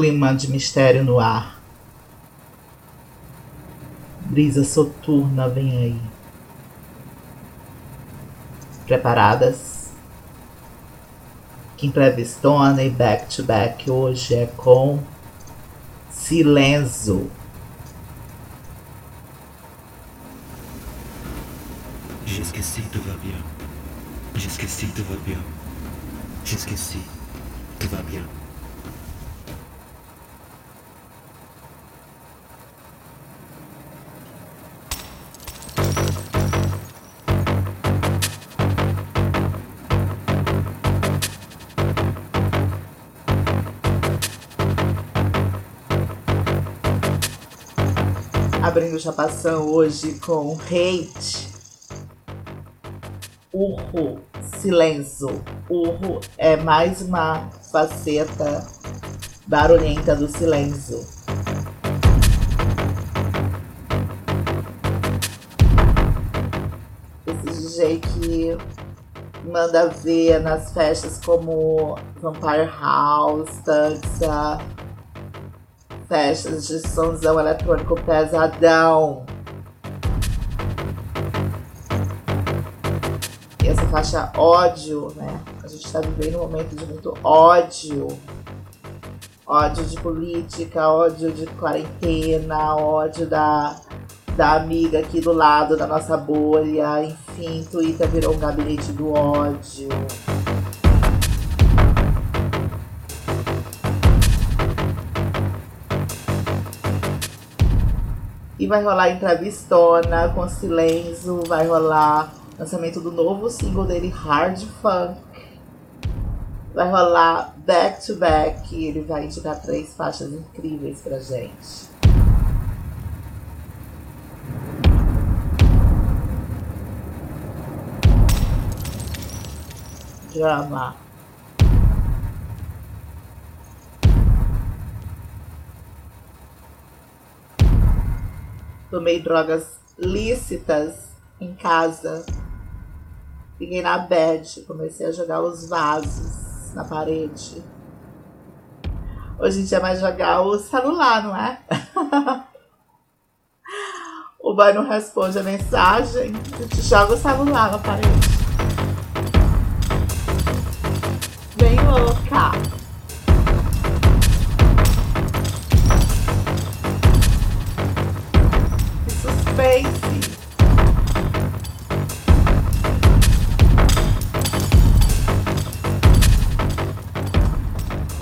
clima de mistério no ar. Brisa soturna vem aí. Preparadas? Kim Stone e Back to Back hoje é com Silenzo. J'esqueci, tout va bien. J'esqueci, tout va bien. J'esqueci, tout va. Abrindo chapação hoje com Hate. Urro, silêncio. Urro é mais uma faceta barulhenta do silêncio. Esse DJ que manda ver nas festas como Vampire House, Tanxa, festas de somzão eletrônico pesadão. E essa faixa ódio, né? A gente está vivendo um momento de muito ódio. Ódio de política, ódio de quarentena, ódio da, da amiga aqui do lado da nossa bolha. Enfim, Twitter virou um gabinete do ódio. Vai rolar entrevistona com Silêncio, vai rolar lançamento do novo single dele, Hard Funk. Vai rolar back to back. E ele vai indicar três faixas incríveis pra gente. Drama. Tomei drogas lícitas em casa. Fiquei na bed, comecei a jogar os vasos na parede. Hoje em dia é mais jogar o celular, não é? o boy não responde a mensagem, a gente joga o celular na parede.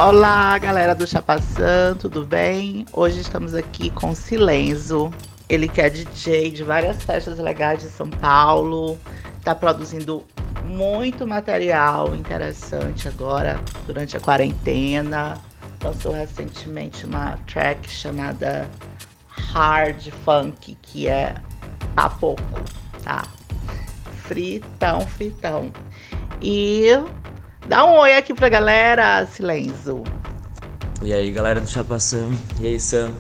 Olá, galera do Chapaçã, tudo bem? Hoje estamos aqui com Silenzo. Ele que é DJ de várias festas legais de São Paulo, está produzindo muito material interessante agora durante a quarentena. Lançou recentemente uma track chamada Hard Funk, que é a pouco, tá? Fritão, fritão. E Dá um oi aqui pra galera, Silêncio. E aí, galera do Chapação. E aí, Sam?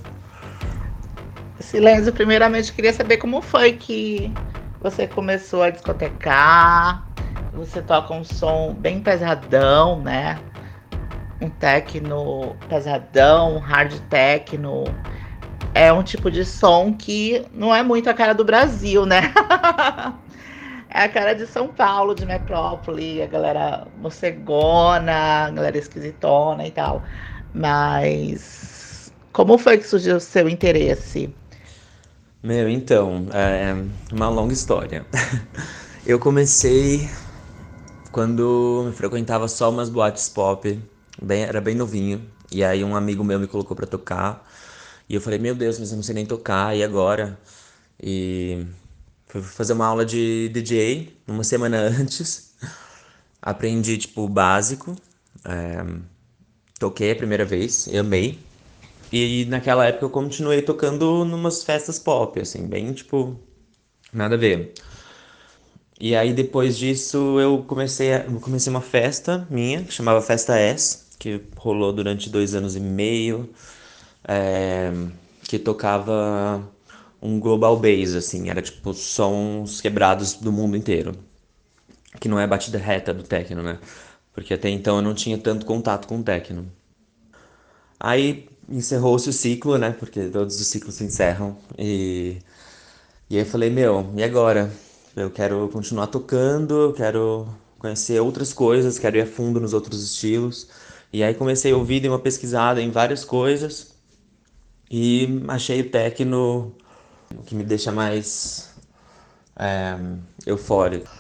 Silêncio, primeiramente queria saber como foi que você começou a discotecar. Você toca um som bem pesadão, né? Um techno pesadão, um hard techno. É um tipo de som que não é muito a cara do Brasil, né? é a cara de São Paulo, de metrópole, a galera morcegona, a galera esquisitona e tal. Mas como foi que surgiu o seu interesse? Meu, então, é uma longa história. Eu comecei quando frequentava só umas boates pop, bem, era bem novinho. E aí um amigo meu me colocou para tocar. E eu falei, meu Deus, mas eu não sei nem tocar, e agora? E Fui fazer uma aula de DJ uma semana antes. Aprendi, tipo, o básico. É, toquei a primeira vez, amei. E naquela época eu continuei tocando numas festas pop, assim, bem, tipo, nada a ver. E aí depois disso eu comecei, a, comecei uma festa minha, que chamava Festa S, que rolou durante dois anos e meio, é, que tocava um global bass, assim, era tipo sons quebrados do mundo inteiro. Que não é a batida reta do techno, né? Porque até então eu não tinha tanto contato com o techno. Aí encerrou-se o ciclo, né? Porque todos os ciclos se encerram. E, e aí eu falei, meu, e agora? Eu quero continuar tocando, eu quero conhecer outras coisas, quero ir a fundo nos outros estilos. E aí comecei a ouvir, dei uma pesquisada em várias coisas e achei o techno que me deixa mais é, eufórico.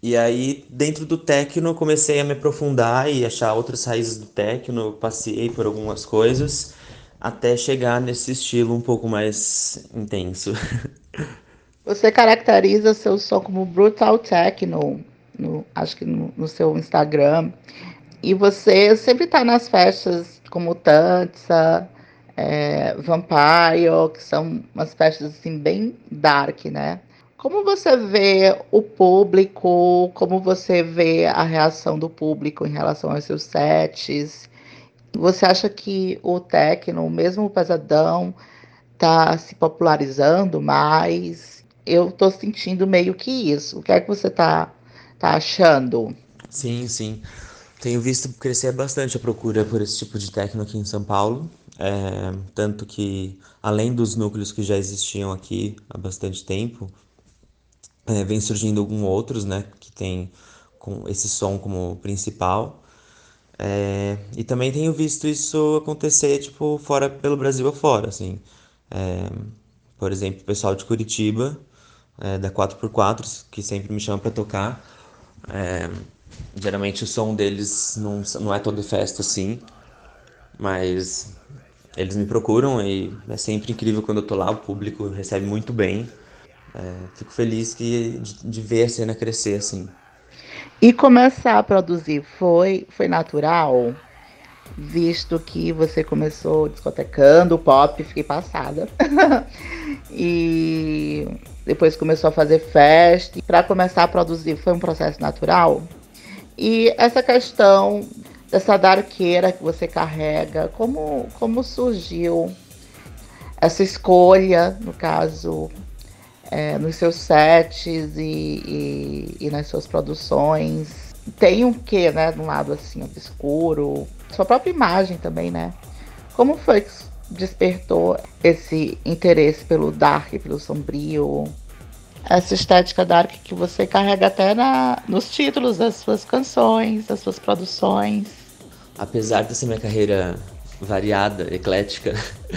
E aí, dentro do techno, comecei a me aprofundar e achar outras raízes do techno, passei por algumas coisas, até chegar nesse estilo um pouco mais intenso. Você caracteriza seu som como brutal techno, no, acho que no, no, seu Instagram, e você sempre está nas festas como Tanza, é, Vampire, que são umas festas assim bem dark, né? Como você vê o público? Como você vê a reação do público em relação aos seus sets? Você acha que o techno, mesmo o pesadão, está se popularizando mais? Eu estou sentindo meio que isso. O que é que você está tá achando? Sim, sim. Tenho visto crescer bastante a procura por esse tipo de techno aqui em São Paulo. É, tanto que, além dos núcleos que já existiam aqui há bastante tempo, é, vem surgindo alguns outros, né, que tem com esse som como principal. É, e também tenho visto isso acontecer, tipo, fora pelo Brasil afora, assim. É, por exemplo, o pessoal de Curitiba, é, da 4x4, que sempre me chama para tocar. É, geralmente o som deles não, não é todo festa assim, mas eles me procuram e é sempre incrível quando eu tô lá, o público recebe muito bem. É, fico feliz que, de, de, ver a cena crescer assim. E começar a produzir foi, foi natural? Visto que você começou discotecando pop, fiquei passada. e depois começou a fazer festa. Para começar a produzir foi um processo natural? E essa questão dessa darqueira que você carrega, como, como surgiu essa escolha, no caso, é, nos seus sets e, e, e, nas suas produções. Tem um quê, né? De um lado assim, obscuro. Sua própria imagem também, né? Como foi que despertou esse interesse pelo dark, pelo sombrio? Essa estética dark que você carrega até na, nos títulos das suas canções, das suas produções. Apesar dessa minha carreira variada, eclética,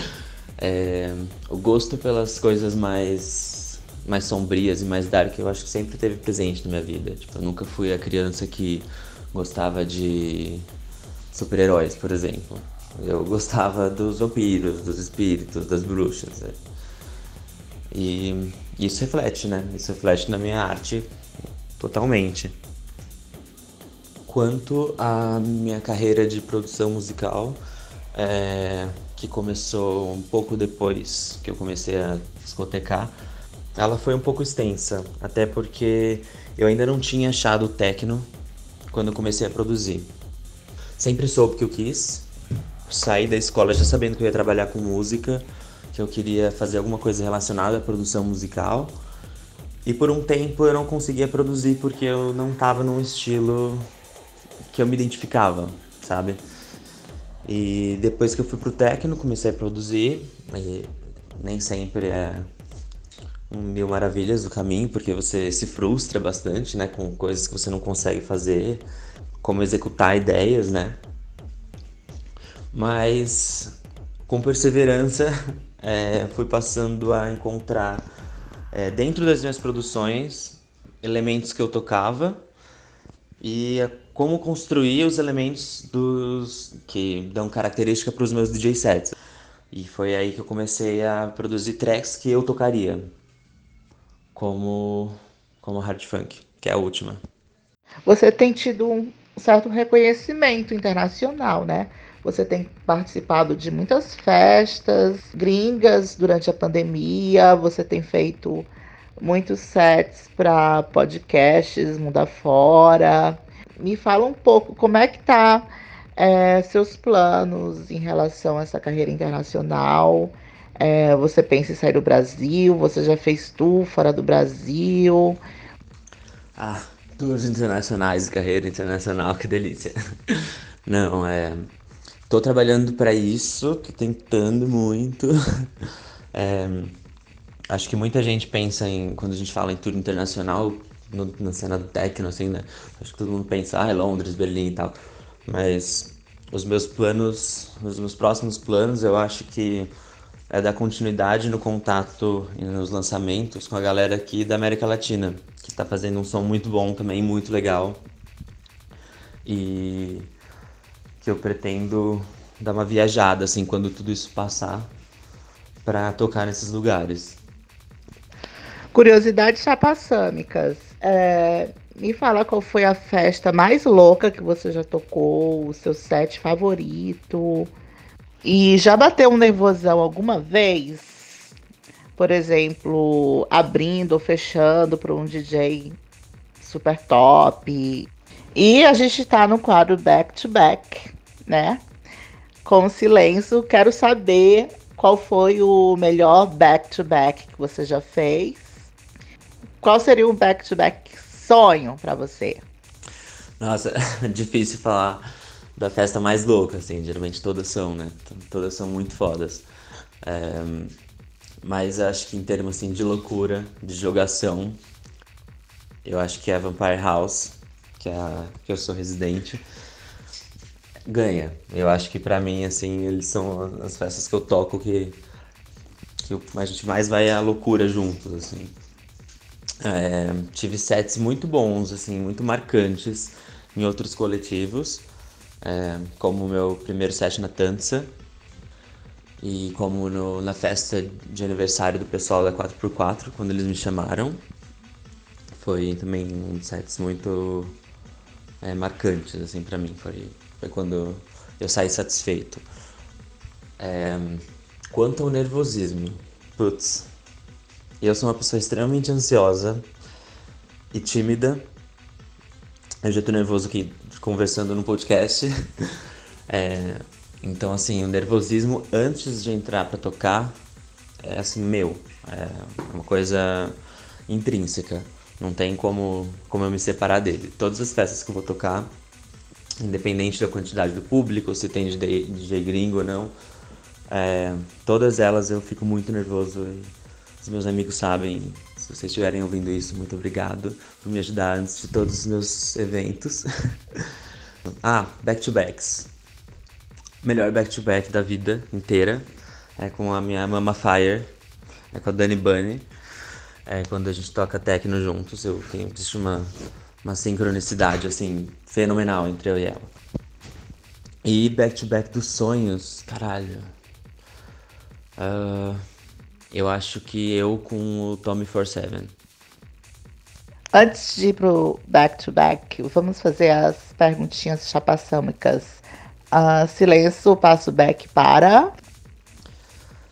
é, o gosto pelas coisas mais mais sombrias e mais dark, eu acho que sempre teve presente na minha vida. Tipo, eu nunca fui a criança que gostava de super-heróis, por exemplo. Eu gostava dos vampiros, dos espíritos, das bruxas. É. E isso reflete, né? Isso reflete na minha arte totalmente. Quanto à minha carreira de produção musical, é, que começou um pouco depois que eu comecei a discotecar, ela foi um pouco extensa, até porque eu ainda não tinha achado o techno quando eu comecei a produzir. Sempre soube que eu quis, saí da escola já sabendo que eu ia trabalhar com música, que eu queria fazer alguma coisa relacionada à produção musical. E por um tempo eu não conseguia produzir porque eu não estava num estilo que eu me identificava, sabe? E depois que eu fui pro techno, comecei a produzir, nem sempre é mil maravilhas do caminho, porque você se frustra bastante, né, com coisas que você não consegue fazer, como executar ideias, né? Mas com perseverança é, fui passando a encontrar é, dentro das minhas produções elementos que eu tocava e como construir os elementos dos que dão característica para os meus DJ sets. E foi aí que eu comecei a produzir tracks que eu tocaria como, como hard funk, que é a última. Você tem tido um certo reconhecimento internacional, né? Você tem participado de muitas festas gringas durante a pandemia, você tem feito muitos sets para podcasts mundo afora. Me fala um pouco como é que tá é, seus planos em relação a essa carreira internacional é, você pensa em sair do Brasil? Você já fez tour fora do Brasil? Ah, tours internacionais, carreira internacional, que delícia. Não, é. tô trabalhando para isso, tô tentando muito. é, acho que muita gente pensa em, quando a gente fala em tour internacional, no, na cena do techno, assim, né? Acho que todo mundo pensa, ah, é Londres, Berlim e tal. Mas os meus planos, os meus próximos planos, eu acho que é dar continuidade no contato e nos lançamentos com a galera aqui da América Latina, que está fazendo um som muito bom também, muito legal. E que eu pretendo dar uma viajada, assim, quando tudo isso passar, para tocar nesses lugares. Curiosidades chapaçâmicas. É, me fala qual foi a festa mais louca que você já tocou, o seu set favorito. E já bateu um nervosão alguma vez? Por exemplo, abrindo ou fechando para um DJ super top. E a gente está no quadro Back to Back, né? Com silêncio, quero saber qual foi o melhor back to back que você já fez. Qual seria o back to back sonho para você? Nossa, difícil falar da festa mais louca, assim, geralmente todas são, né? Todas são muito fodas. É, mas acho que em termos assim, de loucura, de jogação, eu acho que é a Vampire House, que é a que eu sou residente, ganha. Eu acho que para mim, assim, eles são as festas que eu toco que, que a gente mais vai à loucura juntos, assim. É, tive sets muito bons, assim, muito marcantes em outros coletivos é, como o meu primeiro set na Tança e como no, na festa de aniversário do pessoal da 4x4, quando eles me chamaram. Foi também um dos sets muito é, marcantes, assim, para mim. Foi, foi quando eu saí satisfeito. É, quanto ao nervosismo, putz, eu sou uma pessoa extremamente ansiosa e tímida. Eu já tô nervoso aqui conversando no podcast. É, então, assim, o nervosismo antes de entrar para tocar é assim, meu. É uma coisa intrínseca. Não tem como, como eu me separar dele. Todas as festas que eu vou tocar, independente da quantidade do público, se tem DJ, DJ gringo ou não, é, todas elas eu fico muito nervoso. E os meus amigos sabem. Se vocês estiverem ouvindo isso, muito obrigado por me ajudar antes de todos os meus eventos. Ah, back-to-backs. Melhor back-to-back da vida inteira. É com a minha Mama Fire. É com a Dani Bunny. É quando a gente toca techno juntos. Eu tenho existe uma, uma sincronicidade, assim, fenomenal entre eu e ela. E back-to-back -back dos sonhos, caralho. Uh, eu acho que eu com o Tommy 47. Antes de ir pro back-to-back, vamos fazer as perguntinhas chapaçâmicas. Uh, silêncio, passo back para.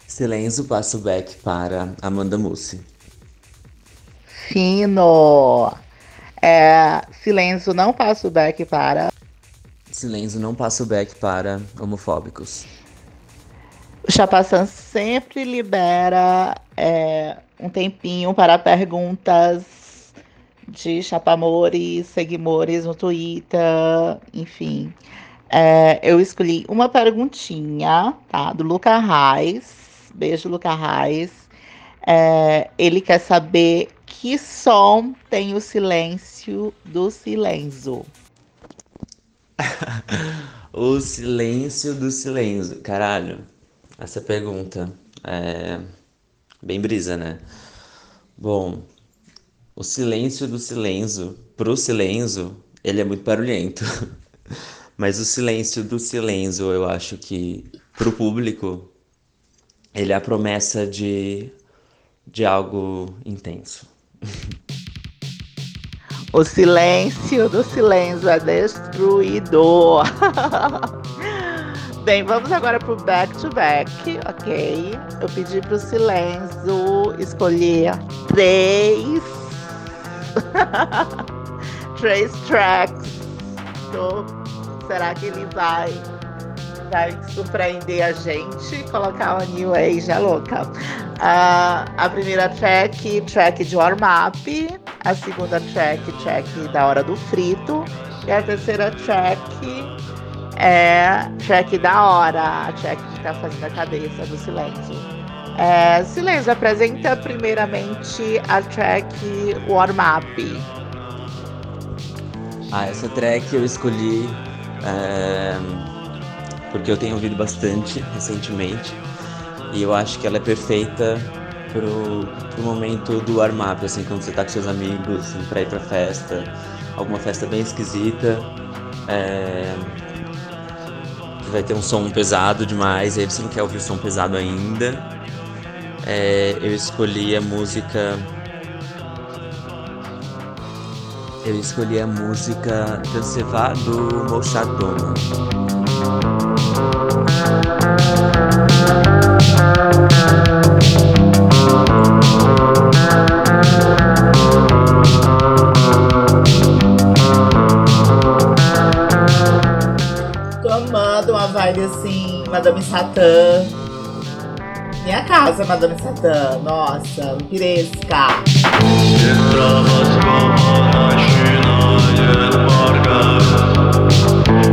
Silêncio, passo back para Amanda Mussi. Fino! É, silêncio, não passo back para. Silêncio, não passo back para homofóbicos. O Chapaçã sempre libera é, um tempinho para perguntas de chapamores, seguimores no Twitter, enfim. É, eu escolhi uma perguntinha, tá? Do Luca Reis. Beijo, Luca Reis. É, ele quer saber que som tem o silêncio do silêncio. o silêncio do silêncio. Caralho, essa pergunta é bem brisa, né? Bom, o silêncio do silêncio, pro silêncio, ele é muito barulhento. Mas o silêncio do silêncio, eu acho que pro público, ele é a promessa de, de algo intenso. O silêncio do silêncio é destruidor. Bem, vamos agora pro back to back, ok? Eu pedi pro silêncio escolher três Trace Tracks. Será que ele vai, vai surpreender a gente? Colocar uma New Age é louca. Uh, a primeira track, track de warm-up. A segunda track, track da hora do frito. E a terceira track é track da hora, track que tá fazendo a cabeça do silêncio. É, silêncio apresenta primeiramente a track Warm Up. Ah, essa track eu escolhi é, porque eu tenho ouvido bastante recentemente e eu acho que ela é perfeita pro, pro momento do warm up, assim, quando você tá com seus amigos assim, pra ir pra festa, alguma festa bem esquisita. É, vai ter um som pesado demais, aí você não quer ouvir o som pesado ainda. É, eu escolhi a música. Eu escolhi a música Danseva do Moshat vibe assim, Madame Satã. Minha casa, Madame Satã. Nossa, Piresca.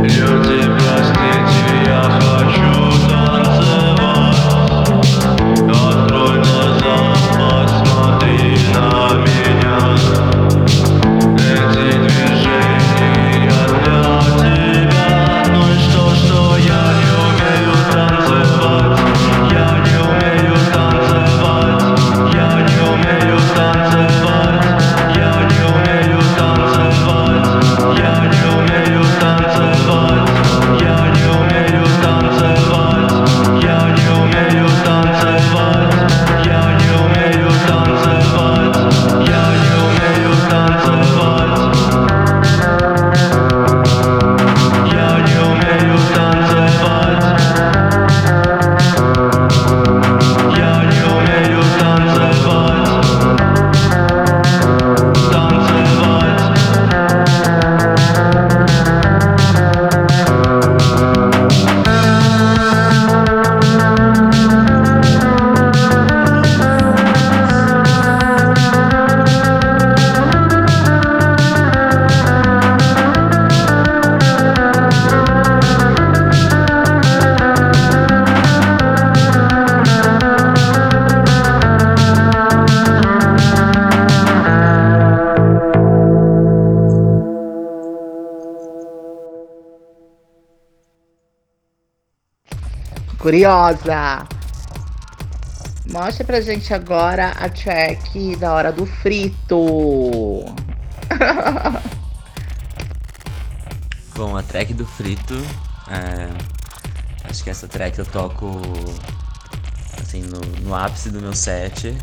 Люди, простите, я хочу Curiosa. Mostra pra gente agora a track da hora do frito. Bom, a track do frito. É, acho que essa track eu toco assim no, no ápice do meu set.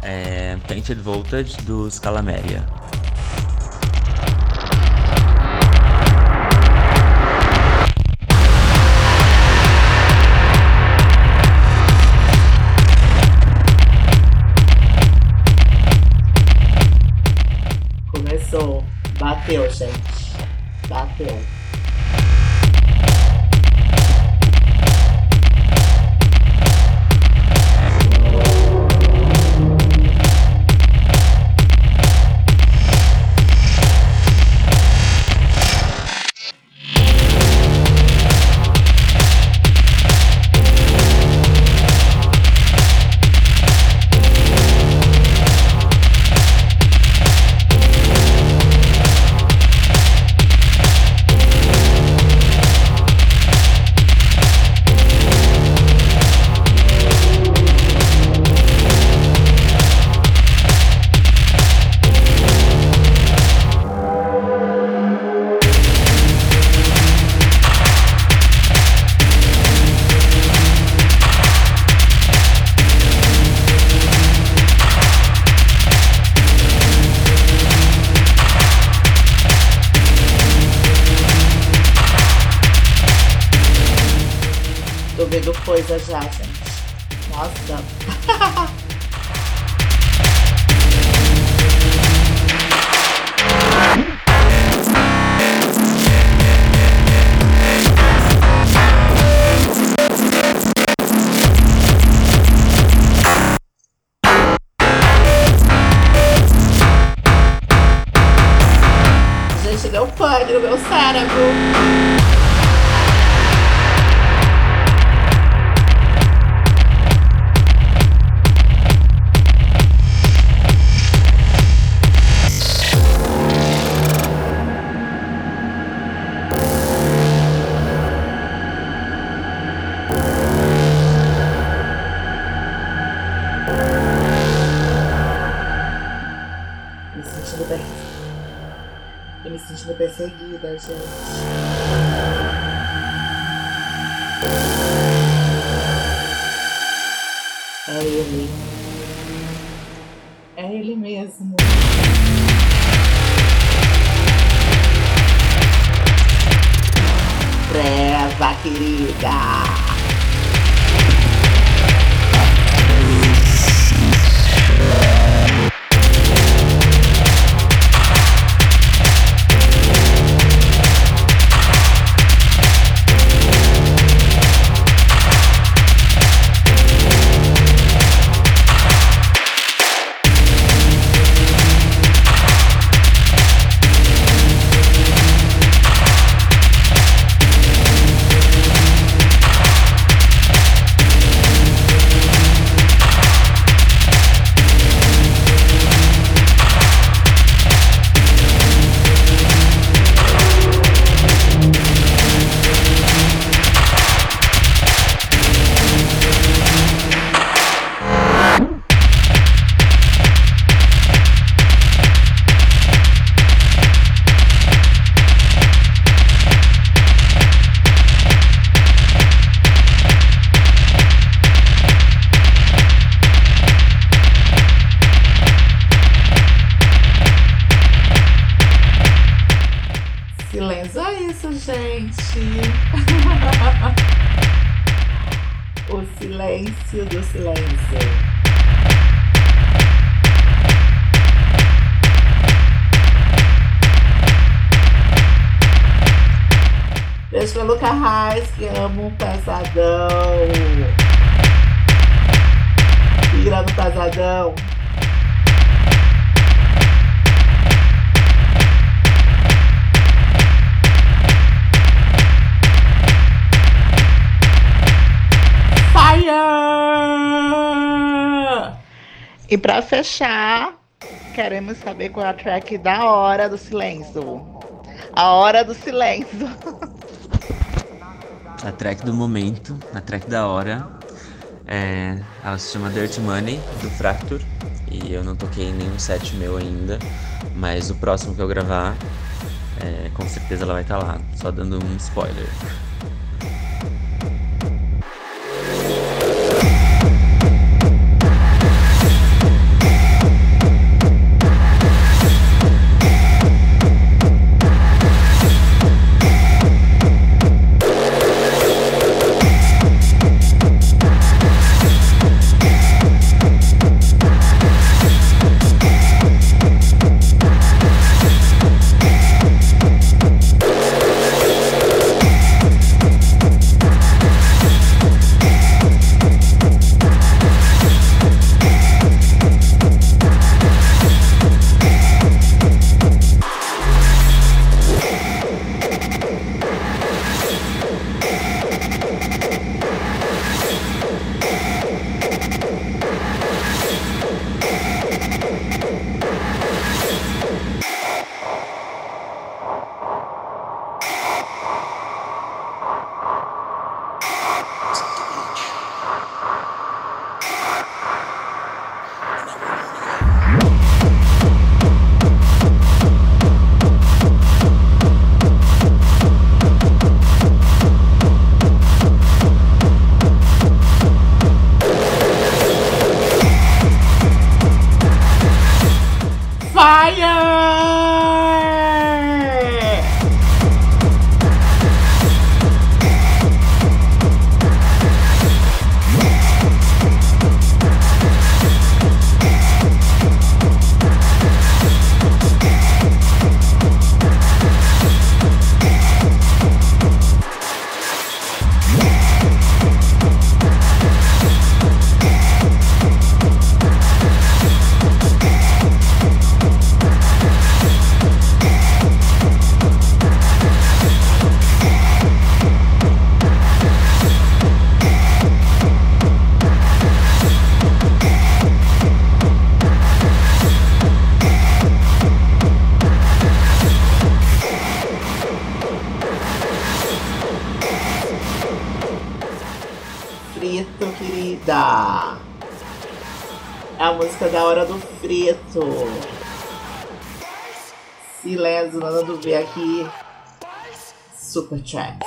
É Painted Voltage dos Calameria. Bateu, gente. Bateu. já, Deu pane no meu cérebro. Fechar, queremos saber qual é a track da hora do silêncio. A hora do silêncio. A track do momento, a track da hora, é, ela se chama Dirty Money, do Fracture. E eu não toquei nenhum set meu ainda, mas o próximo que eu gravar, é, com certeza ela vai estar lá. Só dando um spoiler. Ver aqui. Super track.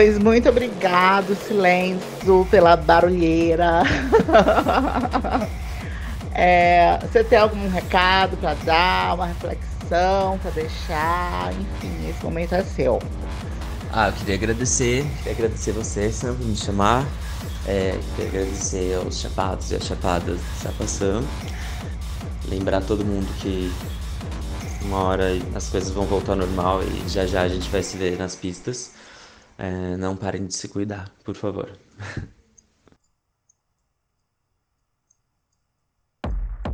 Pois muito obrigado, Silêncio, pela barulheira. é, você tem algum recado para dar, uma reflexão para deixar? Enfim, esse momento é seu. Ah, eu queria agradecer, queria agradecer você, Sam, por me chamar. É, queria agradecer aos chapados e às chapadas de Chapaçã. Lembrar todo mundo que uma hora as coisas vão voltar ao normal e já já a gente vai se ver nas pistas. É, não parem de se cuidar, por favor.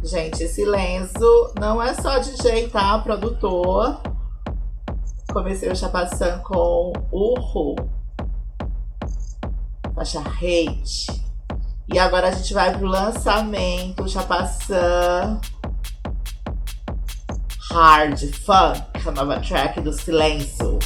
Gente, silêncio não é só DJ, tá? Produtor. Comecei o Chapaçã com Urro. Faixa Hate. E agora a gente vai pro lançamento Chapaçã Hard Funk, a nova track do Silêncio.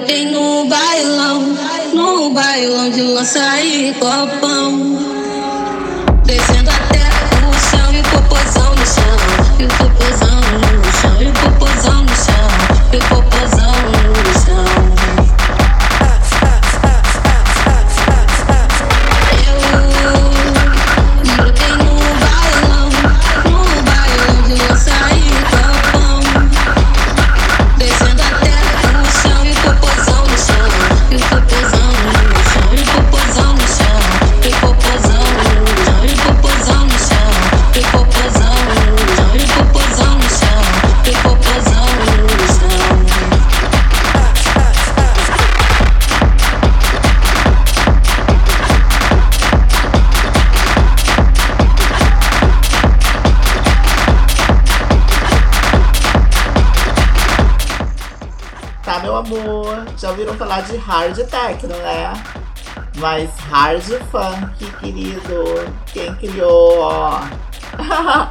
Eu brotei no bailão, no bailão de lança e copão. Descendo até o chão e popozão no chão. E popozão no chão, e popozão no chão, e popozão falar de hard techno, né? Mas hard funk, querido. Quem criou, ó?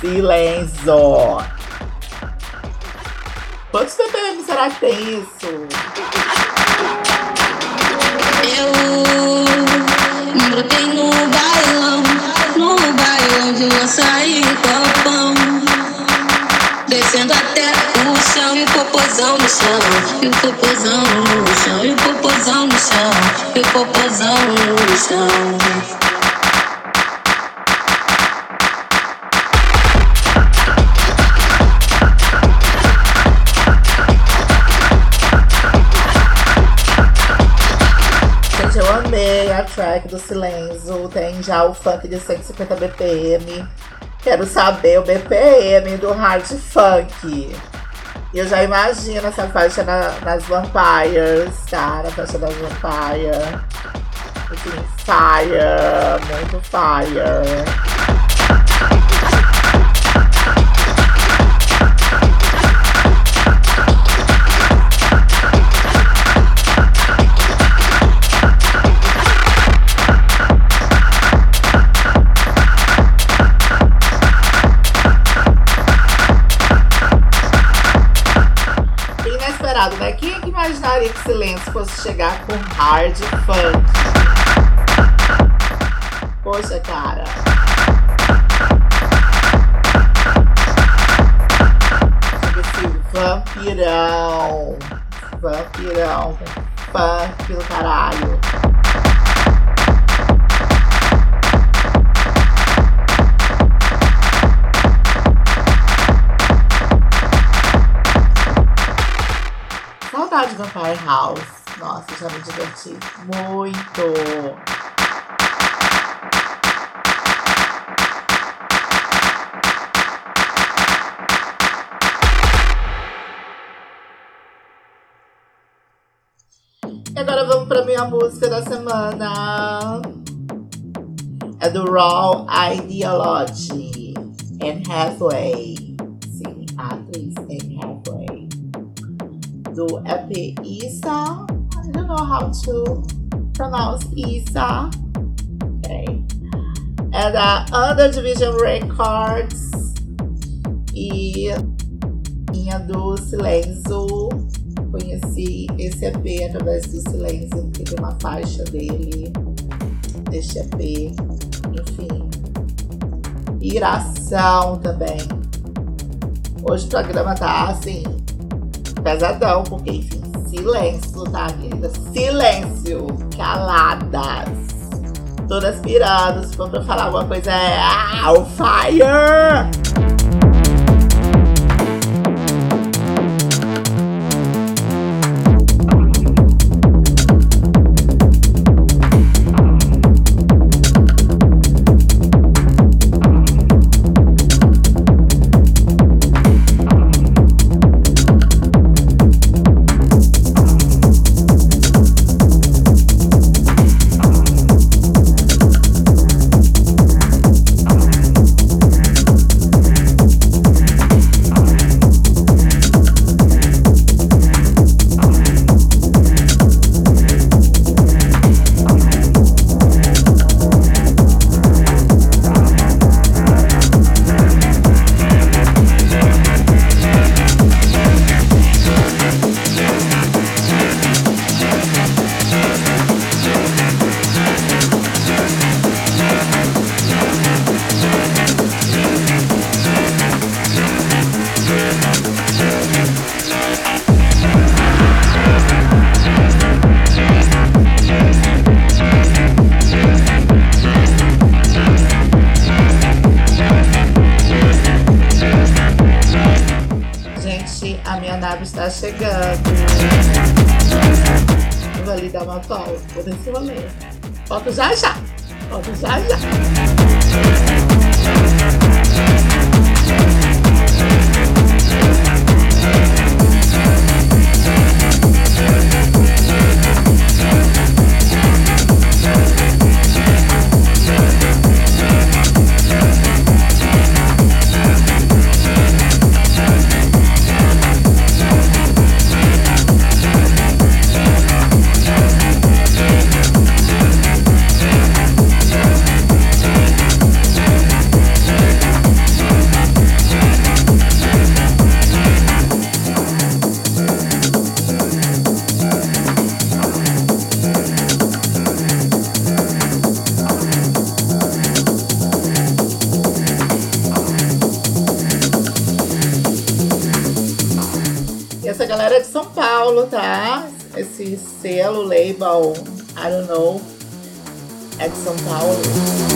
Silêncio. Quantos BPM será que tem isso? Eu brotei no bailão, no bailão de lança e copão. Descendo até o chão e o popozão no chão, e o popozão no chão, e o popozão no chão, e o popozão no chão. Eu amei a track do Silêncio. Tem já o funk de 150 BPM. Quero saber o BPM do hard funk. Eu já imagino essa faixa na- nas Vampires, cara, a faixa das Vampires. Enfim, fire, muito fire. Né? Quem é que imaginaria que Silêncio fosse chegar com hard funk? Poxa, cara. Vampirão. Vampirão. Funk do caralho. Vampire House. Nossa, já me diverti muito. E agora vamos pra minha música da semana. É do Raw Ideology and Halfway. Do EP Isa. I don't know how to pronounce Isa. Okay. É da Under Division Records. E minha do Silêncio. Conheci esse EP através do Silêncio, que tem uma faixa dele, deste EP. Enfim, iração também. Hoje o programa tá assim, pesadão, porque enfim, silêncio, tá, querida? Silêncio, caladas. Todas pirando, se for pra falar alguma coisa é ah, o fire! Selo, label, I don't know, at São Paulo.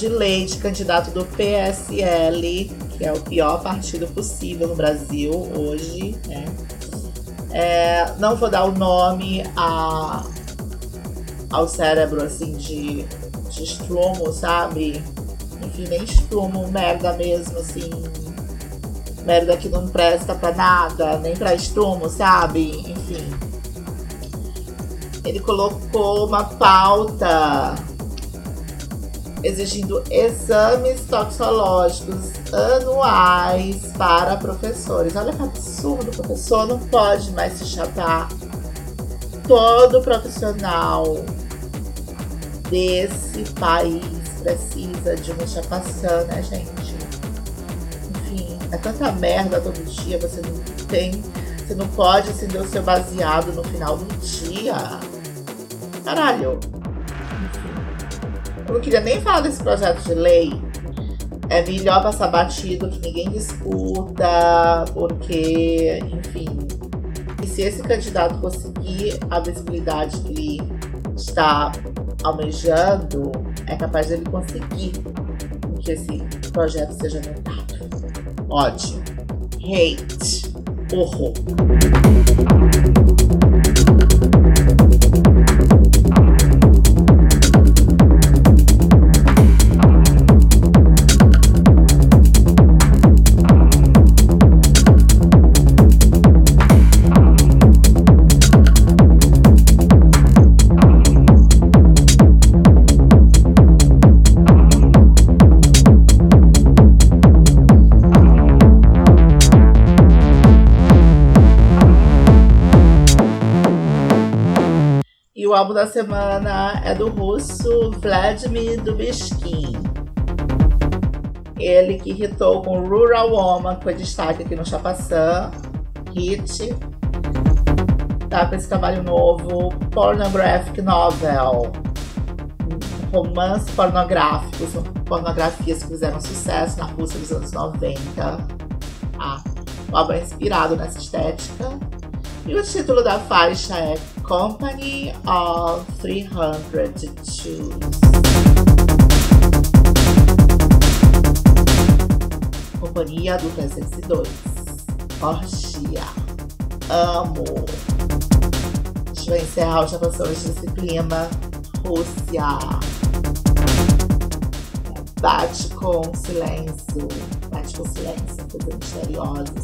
De lei de candidato do PSL, que é o pior partido possível no Brasil hoje, né? É, não vou dar o nome a, ao cérebro, assim, de, de estrumo, sabe? Enfim, nem estrumo, merda mesmo, assim. Merda que não presta pra nada, nem pra estrumo, sabe? Enfim ele colocou uma pauta exigindo exames toxicológicos anuais para professores. Olha que absurdo, o professor não pode mais se chapar. Todo profissional desse país precisa de uma chapação, né, gente? Enfim, é tanta merda todo dia, você não tem. Você não pode acender o seu baseado no final do dia. Caralho. Enfim. Eu não queria nem falar desse projeto de lei. É melhor passar batido que ninguém disputa, porque, enfim. E se esse candidato conseguir a visibilidade que ele está almejando, é capaz dele conseguir que esse projeto seja votado. Ódio. Hate. Horror. Álbum da semana é do russo Vladimir Dubiskin. Ele que hitou com Rural Woman, que foi destaque aqui no Chapaçã, hit. Tá com esse trabalho novo, Pornographic Novel. Um Romance pornográfico, são pornografias que fizeram sucesso na Rússia dos anos 90. Ah, o álbum é inspirado nessa estética. E o título da faixa é Company of 302. Companhia do 302. Orgia. Amo. A gente vai encerrar os gravações desse clima. Rússia. bate com silêncio, bate com silêncio, coisa misteriosa,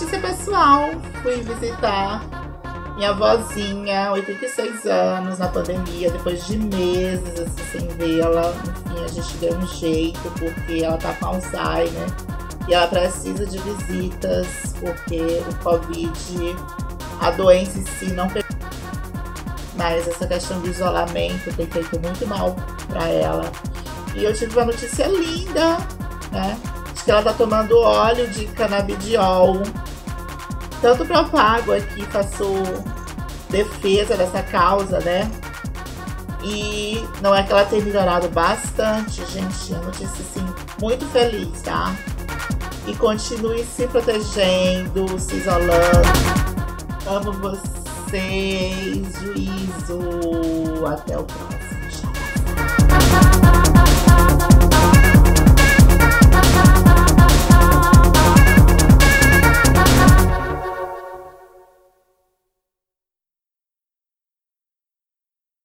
notícia pessoal. Fui visitar minha vozinha, 86 anos, na pandemia, depois de meses assim, sem vê-la. Enfim, a gente deu um jeito, porque ela tá com Alzheimer. E ela precisa de visitas, porque o Covid, a doença em si não. Mas essa questão de isolamento tem feito muito mal para ela. E eu tive uma notícia linda, né? de que ela tá tomando óleo de canabidiol. Tanto propago aqui, faço defesa dessa causa, né? E não é que ela tem melhorado bastante, gente. Uma notícia assim, muito feliz, tá? E continue se protegendo, se isolando. Amo vocês, juízo. Até o próximo.